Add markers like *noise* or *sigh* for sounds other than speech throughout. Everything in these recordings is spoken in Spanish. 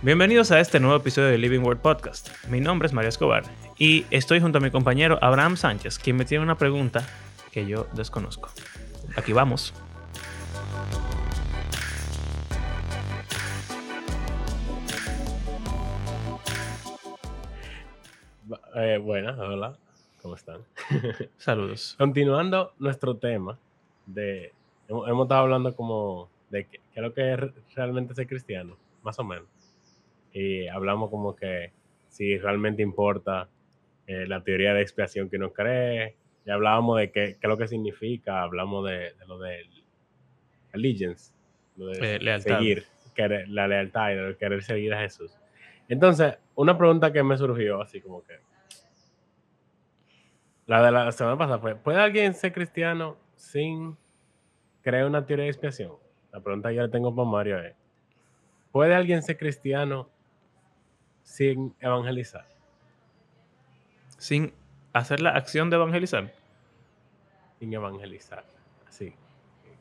Bienvenidos a este nuevo episodio de Living Word Podcast. Mi nombre es María Escobar y estoy junto a mi compañero Abraham Sánchez, quien me tiene una pregunta que yo desconozco. Aquí vamos. Eh, buenas, hola, ¿cómo están? *laughs* Saludos. Continuando nuestro tema de... Hemos, hemos estado hablando como de qué, qué es lo que es realmente ser cristiano, más o menos. Y hablamos como que si realmente importa eh, la teoría de expiación que uno cree. Ya hablábamos de qué, qué es lo que significa, hablamos de, de lo del allegiance, lo de Eh, lealtad. seguir, querer- la lealtad y de querer seguir a Jesús. Entonces, una pregunta que me surgió así como que... La de la semana pasada fue, ¿puede alguien ser cristiano sin creer una teoría de expiación? La pregunta que yo le tengo para Mario es, ¿puede alguien ser cristiano sin evangelizar? Sin hacer la acción de evangelizar. Sin evangelizar. Así.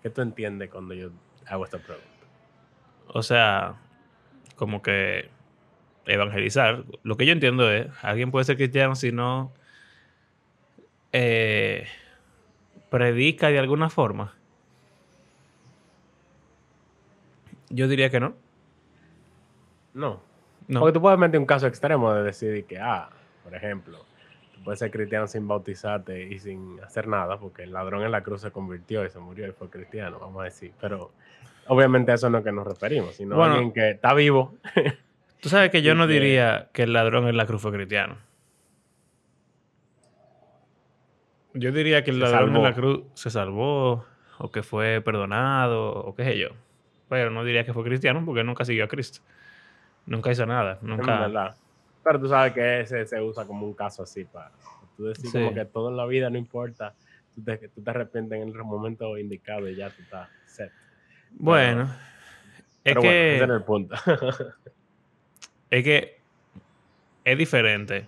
¿Qué tú entiendes cuando yo hago esta pregunta? O sea, como que evangelizar. Lo que yo entiendo es, alguien puede ser cristiano si no eh, predica de alguna forma. Yo diría que no. No. No. Porque tú puedes meter un caso extremo de decir que, ah, por ejemplo, tú puedes ser cristiano sin bautizarte y sin hacer nada, porque el ladrón en la cruz se convirtió y se murió y fue cristiano, vamos a decir. Pero obviamente a eso no es que nos referimos, sino a Bueno. alguien que está vivo. *laughs* Tú sabes que yo no que- diría que el ladrón en la cruz fue cristiano. Yo diría que el Se ladrón en la cruz se salvó o que fue perdonado o qué sé yo. Pero no diría que fue cristiano porque nunca siguió a Cristo. Nunca hizo nada. Nunca. verdad. Pero tú sabes que ese se usa como un caso así para tú decir Sí. como que todo en la vida no importa. Tú te, tú te arrepientes en el momento indicado y ya tú estás set. Bueno. Es Pero que, bueno, ese es el punto. *laughs* es que es diferente.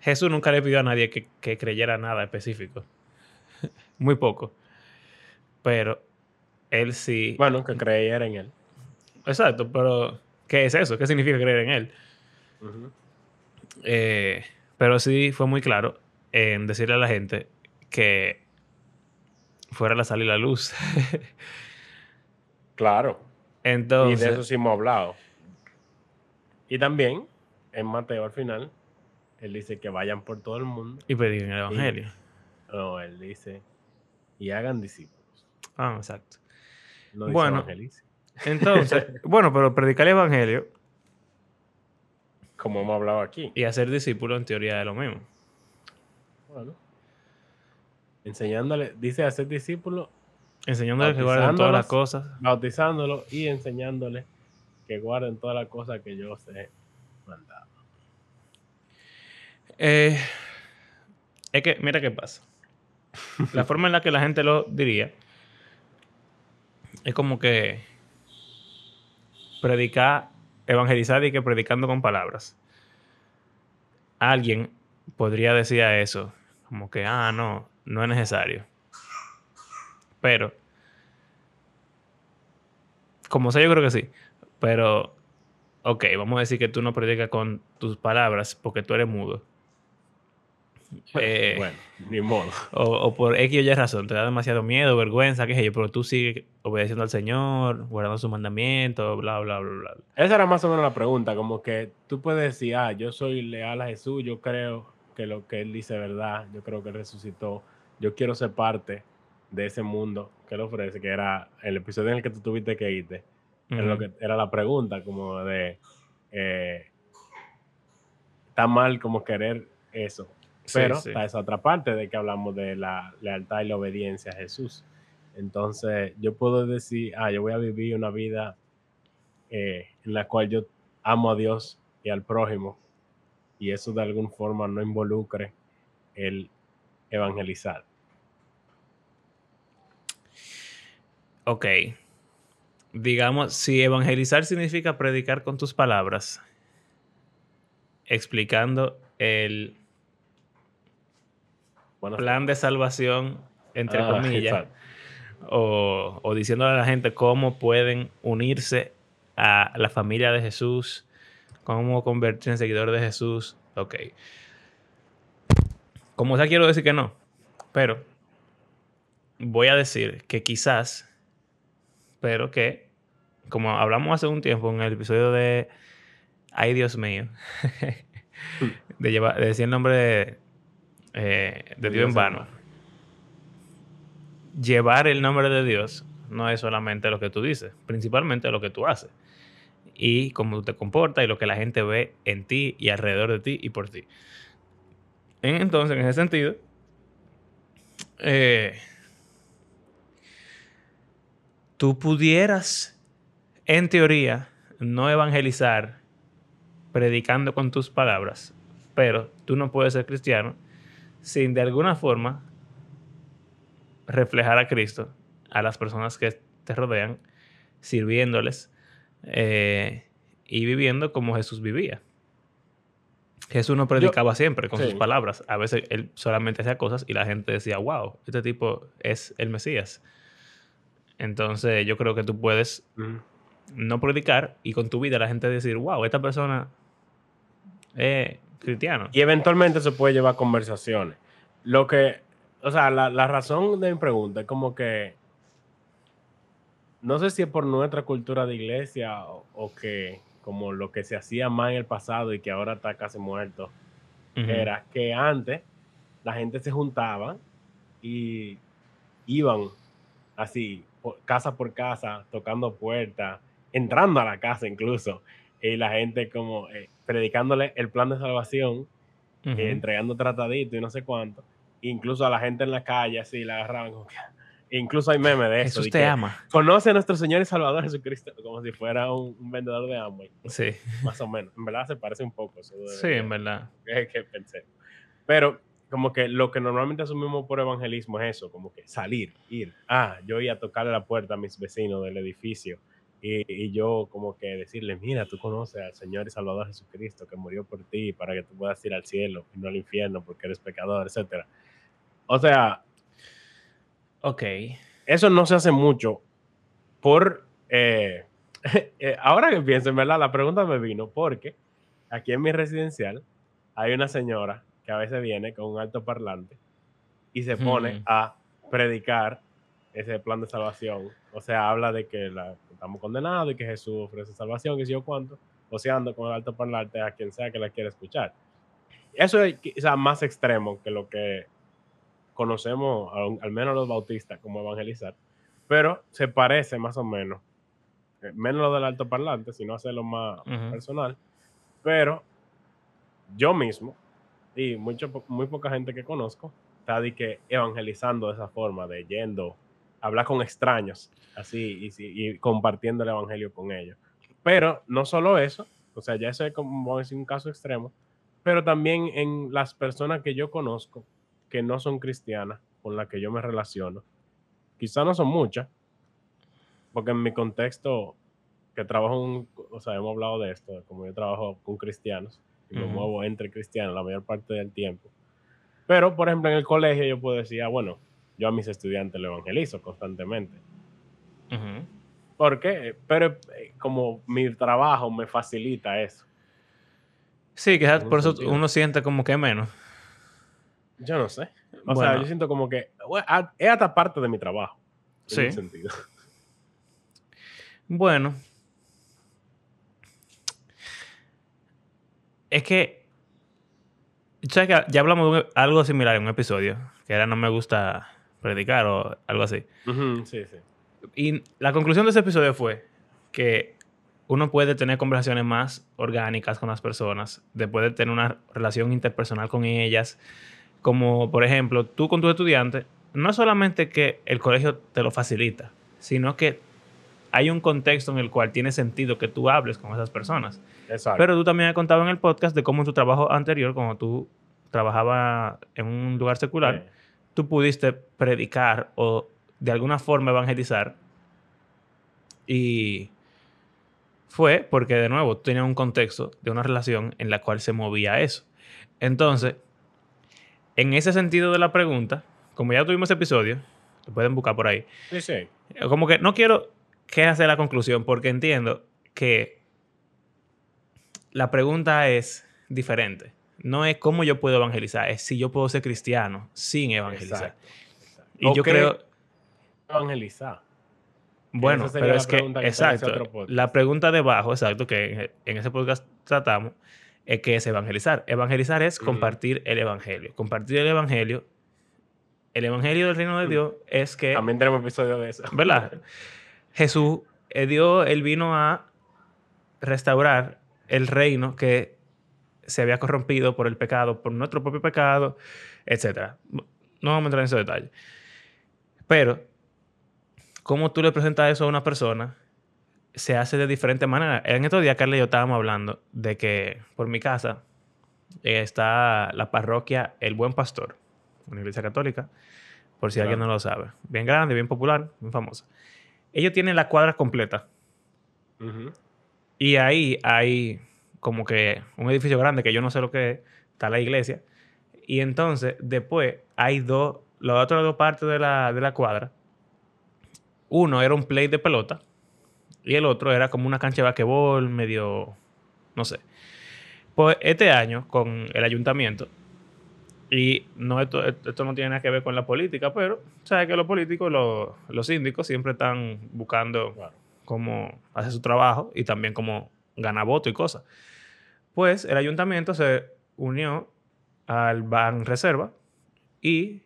Jesús nunca le pidió a nadie que, que creyera nada específico. *laughs* Muy poco. Pero él sí. bueno, que creyera en él. Exacto, pero ¿qué es eso? ¿Qué significa creer en él? Eh, pero sí fue muy claro en decirle a la gente que fuera a salir la luz. *laughs* Claro. Entonces, y de eso sí hemos hablado. Y también, en Mateo al final, él dice que vayan por todo el mundo. y prediquen el evangelio. No, él dice, y hagan discípulos. Ah, exacto. No dice Bueno. evangelicen. Entonces, *laughs* bueno, pero predicar el evangelio Como hemos hablado aquí. y hacer discípulos en teoría es lo mismo. Bueno. Enseñándole, dice hacer discípulos, Enseñándoles que guarden todas las cosas. bautizándolo y enseñándole que guarden todas las cosas que yo os he mandado. Eh, es que, mira qué pasa. La *laughs* forma en la que la gente lo diría es como que predicar, evangelizar y que predicando con palabras. Alguien podría decir a eso, como que, ah, no, no es necesario. Pero, como sea, yo creo que sí. Pero, ok, vamos a decir que tú no predicas con tus palabras porque tú eres mudo. *laughs* Eh, bueno, ni modo. o, o por X o Y razón, te da demasiado miedo, vergüenza, qué sé yo, pero tú sigues obedeciendo al Señor, guardando sus mandamientos, bla, bla, bla, bla. Esa era más o menos la pregunta, como que tú puedes decir, ah, yo soy leal a Jesús, yo creo que lo que él dice es verdad, yo creo que él resucitó, yo quiero ser parte de ese mundo que él ofrece, que era el episodio en el que tú tuviste que irte, era, lo Ujú. que, era la pregunta, como de, eh, está mal como querer eso, pero sí. está esa otra parte de que hablamos de la lealtad y la obediencia a Jesús. Entonces, yo puedo decir, ah, yo voy a vivir una vida eh, en la cual yo amo a Dios y al prójimo, y eso de alguna forma no involucre el evangelizar. Ok. Digamos, si evangelizar significa predicar con tus palabras, explicando el Plan de salvación, entre Ah, comillas, o diciéndole a la gente cómo pueden unirse a la familia de Jesús, cómo convertirse en seguidor de Jesús. Ok. Como sea, quiero decir que no, pero voy a decir que quizás, pero que, como hablamos hace un tiempo en el episodio de Ay Dios mío, *laughs* de, llevar, de decir el nombre de, eh, de Dios en vano. Llevar el nombre de Dios no es solamente lo que tú dices, principalmente lo que tú haces. Y cómo tú te comportas y lo que la gente ve en ti y alrededor de ti y por ti. Entonces, en ese sentido, eh, tú pudieras, en teoría, no evangelizar predicando con tus palabras, pero tú no puedes ser cristiano sin de alguna forma reflejar a Cristo a las personas que te rodean, sirviéndoles eh, y viviendo como Jesús vivía. Jesús no predicaba siempre con sus palabras. A veces él solamente hacía cosas y la gente decía, wow, este tipo es el Mesías. Entonces yo creo que tú puedes no predicar y con tu vida la gente decir, wow, esta persona es cristiano. Y eventualmente se puede llevar conversaciones. Lo que, o sea, la, la razón de mi pregunta es como que no sé si es por nuestra cultura de iglesia o, que como lo que se hacía más en el pasado y que ahora está casi muerto, era que antes la gente se juntaba y iban así, casa por casa, tocando puertas, entrando a la casa incluso, y la gente como eh, predicándole el plan de salvación, eh, entregando tratadito y no sé cuánto, incluso a la gente en la calle así la agarraban como que *laughs* Incluso hay meme de eso. Jesús te ama. Conoce a nuestro Señor y Salvador Jesucristo como si fuera un, vendedor de Amway. Sí. Más o menos. En verdad se parece un poco. Eso sí, en verdad. Es *laughs* que pensé. Pero como que lo que normalmente asumimos por evangelismo es eso, como que salir, ir. Ah, yo iba a tocarle la puerta a mis vecinos del edificio y, y, yo como que decirle, mira, tú conoces al Señor y Salvador Jesucristo que murió por ti para que tú puedas ir al cielo y no al infierno porque eres pecador, etc. O sea, Ok. Eso no se hace mucho por... Eh, *laughs* eh, ahora que pienso, en verdad, la pregunta me vino porque aquí en mi residencial hay una señora que a veces viene con un alto parlante y se pone a predicar ese plan de salvación. O sea, habla de que la, estamos condenados y que Jesús ofrece salvación, que si yo cuánto, o sea, ando con el alto parlante a quien sea que la quiera escuchar. Eso es quizás más extremo que lo que conocemos, al, menos los bautistas, como evangelizar, pero se parece más o menos, eh, menos lo del alto parlante, sino hacerlo más personal, pero yo mismo y mucho, muy poca gente que conozco está de que evangelizando de esa forma, de yendo, hablar con extraños, así, y, y compartiendo el evangelio con ellos. Pero no solo eso, o sea, ya eso es como decir, un caso extremo, pero también en las personas que yo conozco que no son cristianas con las que yo me relaciono. Quizá no son muchas, porque en mi contexto, que trabajo, o sea, hemos hablado de esto, como yo trabajo con cristianos y me muevo entre cristianos la mayor parte del tiempo. Pero, por ejemplo, en el colegio yo puedo decir, ah, bueno, yo a mis estudiantes lo evangelizo constantemente. ¿Por qué? Pero eh, como mi trabajo me facilita eso. Sí, quizás por eso uno siente como que menos. Yo no sé. O sea, yo siento como que es hasta parte de mi trabajo. En sí. sentido. Bueno. Es que. ¿Sabes que ya hablamos de algo similar en un episodio? Que era no me gusta predicar o algo así. sí, sí. Y la conclusión de ese episodio fue que uno puede tener conversaciones más orgánicas con las personas, después de tener una relación interpersonal con ellas, como por ejemplo, tú con tus estudiantes, no es solamente que el colegio te lo facilita, sino que hay un contexto en el cual tiene sentido que tú hables con esas personas. Exacto. Pero tú también has contado en el podcast de cómo en tu trabajo anterior, cuando tú trabajabas en un lugar secular, tú pudiste predicar o de alguna forma evangelizar. Y fue porque, de nuevo, tú tenías un contexto de una relación en la cual se movía eso. Entonces, en ese sentido de la pregunta, como ya tuvimos episodio, lo pueden buscar por ahí. Sí, sí. Como que no quiero que hacer la conclusión porque entiendo que la pregunta es diferente. No es cómo yo puedo evangelizar, es si yo puedo ser cristiano sin evangelizar. Exacto, exacto. Y yo creo, Evangelizar. bueno, pero la es que, exacto, la pregunta debajo, exacto, que en, ese podcast tratamos, es que es evangelizar. Evangelizar es Ujú. compartir el evangelio. Compartir el evangelio, el evangelio del reino de Dios es que También tenemos episodio de eso. ¿verdad? *laughs* Jesús, eh, Dios, él vino a restaurar el reino que se había corrompido por el pecado, por nuestro propio pecado, etc. No vamos a entrar en esos detalles. Pero, ¿cómo tú le presentas eso a una persona? Se hace de diferente manera. En estos días, Carla y yo estábamos hablando de que por mi casa eh, está la parroquia El Buen Pastor, una iglesia católica, por si alguien no lo sabe. Bien grande, bien popular, bien famosa. Ellos tienen la cuadra completa. Y ahí hay como que un edificio grande que yo no sé lo que es, está la iglesia. Y entonces, después, hay dos, las otras dos partes de la, de la cuadra. Uno era un play de pelota y el otro era como una cancha de basquetbol, medio, no sé. Pues este año, con el ayuntamiento, y no esto, esto no tiene nada que ver con la política, pero sabes que los políticos, los, los síndicos, siempre están buscando Claro. cómo hacer su trabajo y también cómo ganar voto y cosas. Pues el ayuntamiento se unió al Ban Reserva y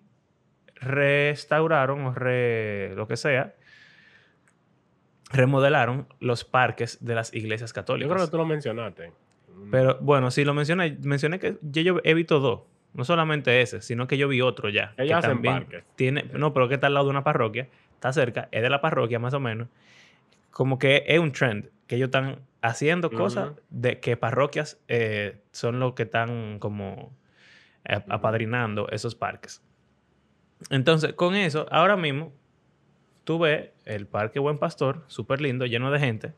restauraron o re- lo que sea, remodelaron los parques de las iglesias Yo católicas. creo que tú lo mencionaste. Pero bueno, sí lo mencioné, mencioné que yo he visto dos. No solamente ese, sino que yo vi otro ya. Ellos que hacen parques. tiene, no, pero que está al lado de una parroquia, está cerca, es de la parroquia más o menos. Como que es un trend, que ellos están haciendo cosas de que parroquias eh, son los que están como eh, apadrinando esos parques. Entonces, con eso, ahora mismo, tú ves el Parque Buen Pastor, súper lindo, lleno de gente.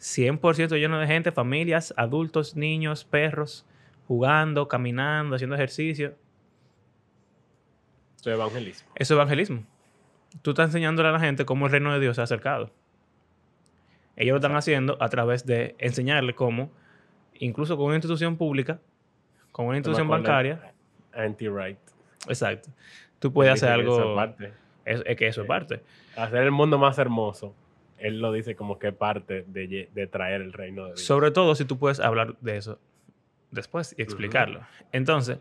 100% lleno de gente, familias, adultos, niños, perros, jugando, caminando, haciendo ejercicio. Eso es evangelismo. Eso es evangelismo. Tú estás enseñándole a la gente cómo el reino de Dios se ha acercado. Ellos lo están haciendo a través de enseñarle cómo, incluso con una institución pública, con una institución bancaria, Anti-right. exacto, tú puedes hacer que eso algo... es parte. Es, es que eso es parte. Hacer el mundo más hermoso. Él lo dice como que parte de traer el reino de Dios. Sobre todo si tú puedes hablar de eso después y explicarlo. Entonces,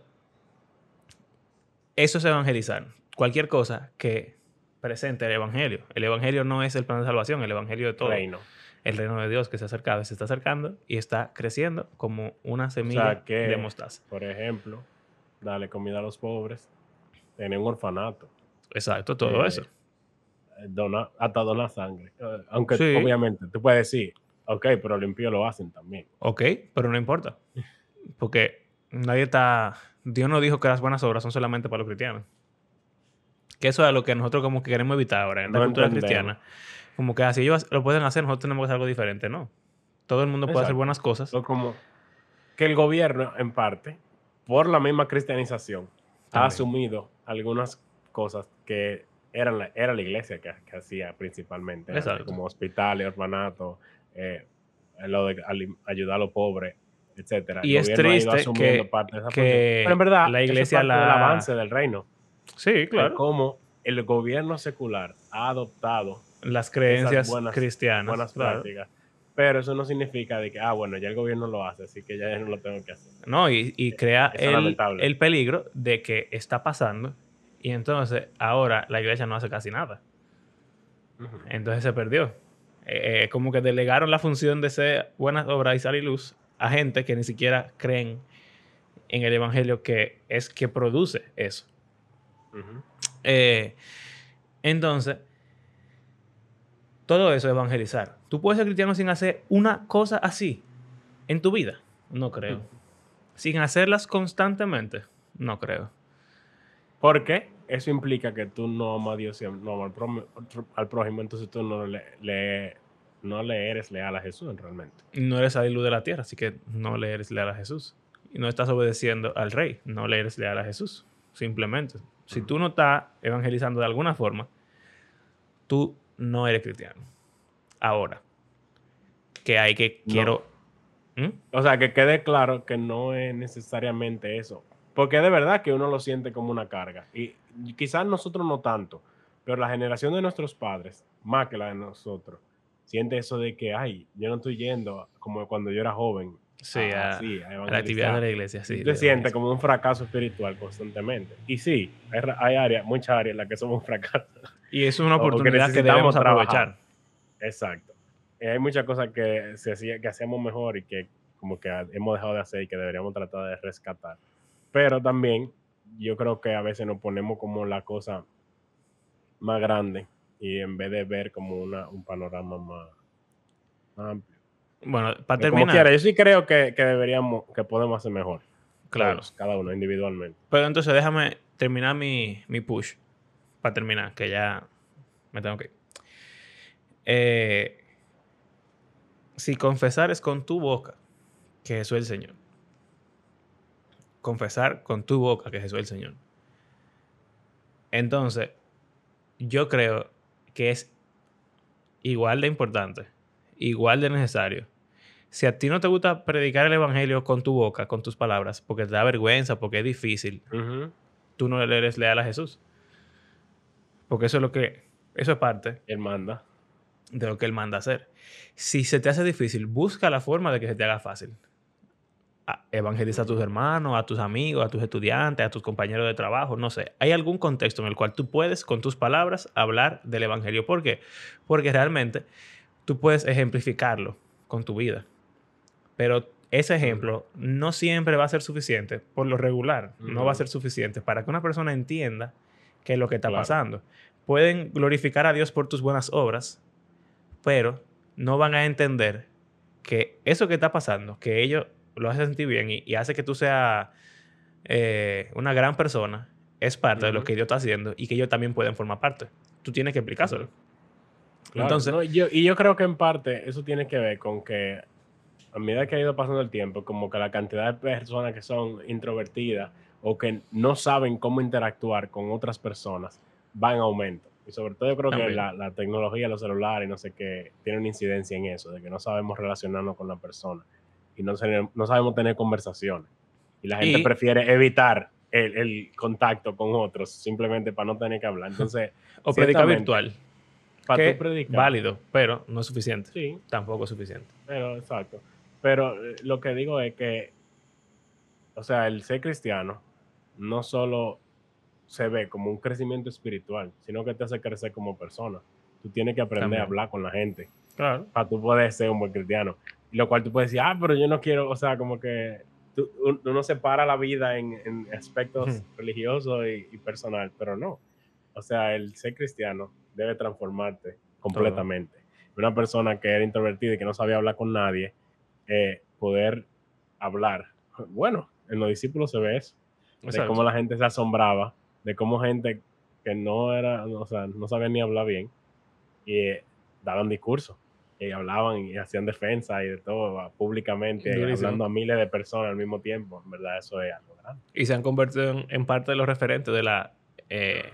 eso es evangelizar. Cualquier cosa que presente el evangelio. El evangelio no es el plan de salvación, el evangelio de todo. reino. El reino de Dios que se ha acercado y se está acercando y está creciendo como una semilla que- de mostaza. Por ejemplo, darle comida a los pobres, tener un orfanato, Exacto, todo Eh, eso. donar, hasta donar sangre. Eh, Aunque Sí. obviamente tú puedes decir, ok, pero los impíos lo hacen también. Ok, pero no importa. Porque nadie está. Dios no dijo que las buenas obras son solamente para los cristianos. Que eso es lo que nosotros como que queremos evitar ahora en la No cultura entendemos. cristiana. Como que así ellos lo pueden hacer, nosotros tenemos que hacer algo diferente. No. Todo el mundo puede hacer buenas cosas. So, como que el gobierno, en parte, por la misma cristianización, ha También. asumido algunas cosas que eran la, era la iglesia que, que hacía principalmente, Exacto. como hospitales, orfanatos, eh, lo de ayudar a los pobres, etcétera. El Y es ha ido triste que- de que. Pero en verdad, la eso es iglesia parte del la- avance del reino. Sí, de claro. cómo el gobierno secular ha adoptado Las creencias buenas- cristianas. buenas claro. prácticas. Pero eso no significa de que, ah, bueno, ya el gobierno lo hace, así que ya yo no lo tengo que hacer. No, y, y crea Eso es el, el peligro de que está pasando y entonces ahora la iglesia no hace casi nada. Entonces se perdió. Eh, eh, como que delegaron la función de ser buenas obras y sal y luz a gente que ni siquiera creen en el evangelio que es que produce eso. Eh, entonces, todo eso es evangelizar. ¿Tú puedes ser cristiano sin hacer una cosa así en tu vida? No creo. Sin hacerlas constantemente, no creo. Porque eso implica que tú no amas a Dios y no amas al, prójimo- entonces tú no le, le- no le eres leal a Jesús realmente. No eres la luz de la tierra, así que no le eres leal a Jesús. Y no estás obedeciendo al rey, no le eres leal a Jesús. Simplemente. Si Ujú. tú no estás evangelizando de alguna forma, tú no eres cristiano. Ahora, que hay que No. quiero... ¿Mm? O sea, que quede claro que no es necesariamente eso. Porque de verdad que uno lo siente como una carga. Y quizás nosotros no tanto, pero la generación de nuestros padres, más que la de nosotros, siente eso de que, ay, yo no estoy yendo como cuando yo era joven. Sí, a- a, sí, a a la actividad de la iglesia, sí. Te evangelismo. como un fracaso espiritual constantemente. Y sí, hay, hay áreas, muchas áreas en las que somos *laughs* un fracaso. Y es una que oportunidad que, necesitamos debemos trabajar. aprovechar. Exacto. Y hay muchas cosas que, se que hacíamos mejor y que como que hemos dejado de hacer y que deberíamos tratar de rescatar. Pero también yo creo que a veces nos ponemos como la cosa más grande y en vez de ver como una, un panorama más, más amplio. Bueno, para como terminar, quiera, yo sí creo que, que deberíamos, que podemos hacer mejor. claro. Todos, cada uno individualmente. Pero entonces déjame terminar mi, mi push. Para terminar, que ya me tengo que ir. Eh, si confesar es con tu boca que Jesús es el Señor. Confesar con tu boca que Jesús es el Señor. Entonces, yo creo que es igual de importante, igual de necesario. Si a ti no te gusta predicar el Evangelio con tu boca, con tus palabras, porque te da vergüenza, porque es difícil, tú no le eres leal a Jesús. Porque eso es lo que, eso es parte Él manda. de lo que Él manda hacer. Si se te hace difícil, busca la forma de que se te haga fácil. Evangeliza a tus hermanos, a tus amigos, a tus estudiantes, a tus compañeros de trabajo, no sé. Hay algún contexto en el cual tú puedes, con tus palabras, hablar del Evangelio. ¿Por qué? Porque realmente tú puedes ejemplificarlo con tu vida. Pero ese ejemplo no siempre va a ser suficiente, por lo regular, no va a ser suficiente para que una persona entienda qué es lo que está Claro. pasando. Pueden glorificar a Dios por tus buenas obras, pero no van a entender que eso que está pasando, que ellos lo hacen sentir bien y, y hace que tú seas eh, una gran persona, es parte de lo que Dios está haciendo y que ellos también pueden formar parte. Tú tienes que explicárselo. Claro, Entonces, no, yo, y yo creo que en parte eso tiene que ver con que a medida que ha ido pasando el tiempo, como que la cantidad de personas que son introvertidas o que no saben cómo interactuar con otras personas va en aumento. Y sobre todo yo creo que la, la tecnología, los celulares, no sé qué, tiene una incidencia en eso, de que no sabemos relacionarnos con la persona y no, sabemos tener conversaciones. Y la gente Y- prefiere evitar el, el contacto con otros simplemente para no tener que hablar. Entonces, *laughs* o ciertamente, virtual, para predicar. válido, pero no es suficiente. Sí, Tampoco es suficiente. pero exacto. Pero eh, lo que digo es que, o sea, el ser cristiano no solo se ve como un crecimiento espiritual, sino que te hace crecer como persona. Tú tienes que aprender También. a hablar con la gente Claro. para tú poder ser un buen cristiano. Lo cual tú puedes decir, ah, pero yo no quiero, o sea, como que tú- un- uno separa la vida en, en aspectos religiosos y, y personal, pero no. O sea, el ser cristiano debe transformarte completamente. Una persona que era introvertida y que no sabía hablar con nadie, eh, poder hablar. Bueno, en los discípulos se ve eso, de Exacto. cómo la gente se asombraba, de cómo gente que no era, o sea, no sabía ni hablar bien, y eh, daban discursos, y hablaban y hacían defensa y de todo ah, públicamente, Durísimo. hablando a miles de personas al mismo tiempo. En verdad, eso es algo grande. Y se han convertido en, en parte de los referentes de la. eh,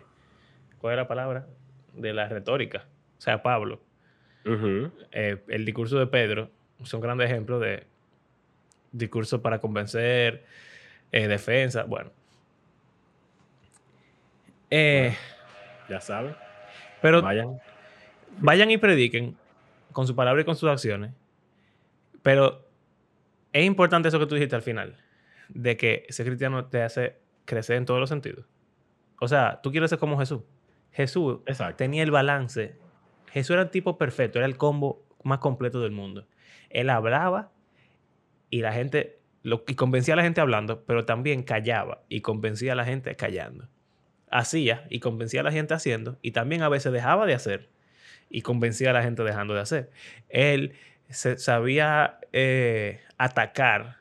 ¿Cuál es la palabra? De la retórica. O sea, Pablo. Eh, el discurso de Pedro son grandes ejemplos de discurso para convencer, eh, defensa. Bueno. Eh, Ya saben, pero vayan. vayan y prediquen con su palabra y con sus acciones. Pero es importante eso que tú dijiste al final, de que ser cristiano te hace crecer en todos los sentidos. O sea, tú quieres ser como Jesús. Jesús Exacto. tenía el balance. Jesús era el tipo perfecto, era el combo más completo del mundo. Él hablaba y la gente, lo, y convencía a la gente hablando, pero también callaba y convencía a la gente callando. Hacía y convencía a la gente haciendo, y también a veces dejaba de hacer y convencía a la gente dejando de hacer. Él se- sabía eh, atacar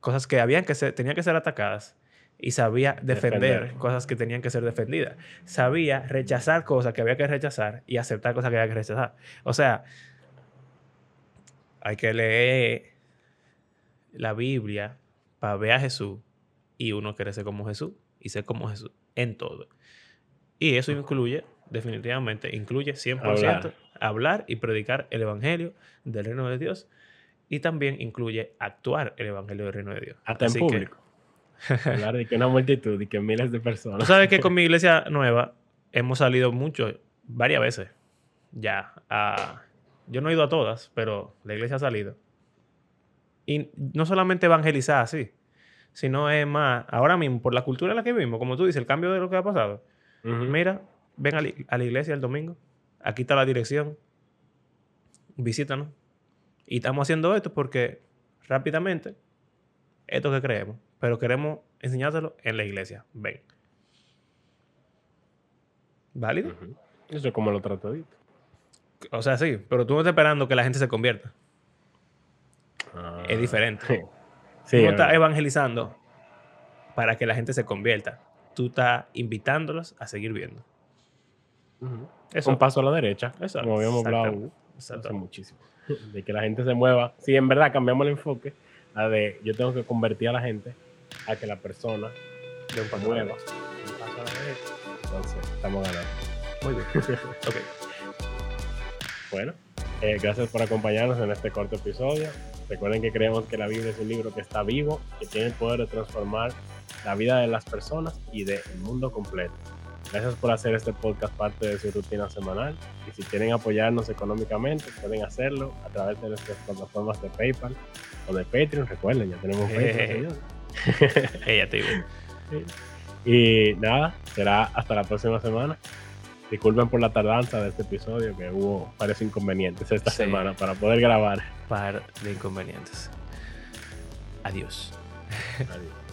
cosas que habían que ser, tenían que ser atacadas y sabía defender, Defender. cosas que tenían que ser defendidas. Sabía rechazar cosas que había que rechazar y aceptar cosas que había que rechazar. O sea, hay que leer la Biblia para ver a Jesús y uno quiere ser como Jesús y ser como Jesús en todo. Y eso incluye, definitivamente, incluye 100% hablar, Hablar. y predicar el Evangelio del reino de Dios y también incluye actuar el Evangelio del Reino de Dios. Hasta en Así que- público. *laughs* Hablar de que una multitud y que miles de Tú personas. sabes que con mi iglesia nueva hemos salido mucho, varias veces ya. a- yo no he ido a todas, pero la iglesia ha salido. Y no solamente evangelizar así, sino es más, ahora mismo, por la cultura en la que vivimos, como tú dices, el cambio de lo que ha pasado. Mira, ven a, la- a la iglesia el domingo, aquí está la dirección, visítanos. Y estamos haciendo esto porque rápidamente, esto que creemos, pero queremos enseñárselo en la iglesia. Ven. ¿Válido? Eso es como lo tratadito. O sea, sí, pero tú no estás esperando que la gente se convierta. Ah, Es diferente. *laughs* Sí. tú Sí, no es estás evangelizando para que la gente se convierta. Tú estás invitándolos a seguir viendo. Ujú. Eso. Un paso a la derecha. Eso, Como habíamos hablado hace muchísimo. *laughs* De que la gente se mueva. Si en verdad cambiamos el enfoque a de yo tengo que convertir a la gente a que la persona De un se paso a la mueva. derecha. Un paso a la derecha. Entonces, estamos ganando. Muy bien. *laughs* ok. Bueno, eh, gracias por acompañarnos en este corto episodio. Recuerden que creemos que la Biblia es un libro que está vivo, que tiene el poder de transformar la vida de las personas y del mundo completo. Gracias por hacer este podcast parte de su rutina semanal. Y si quieren apoyarnos económicamente, pueden hacerlo a través de nuestras plataformas de PayPal o de Patreon. Recuerden, ya tenemos *laughs* Patreon. *laughs* Ella te digo. Y nada, será hasta la próxima semana. Disculpen por la tardanza de este episodio, que hubo varios inconvenientes esta Sí. semana para poder grabar. Par de inconvenientes. Adiós. Adiós.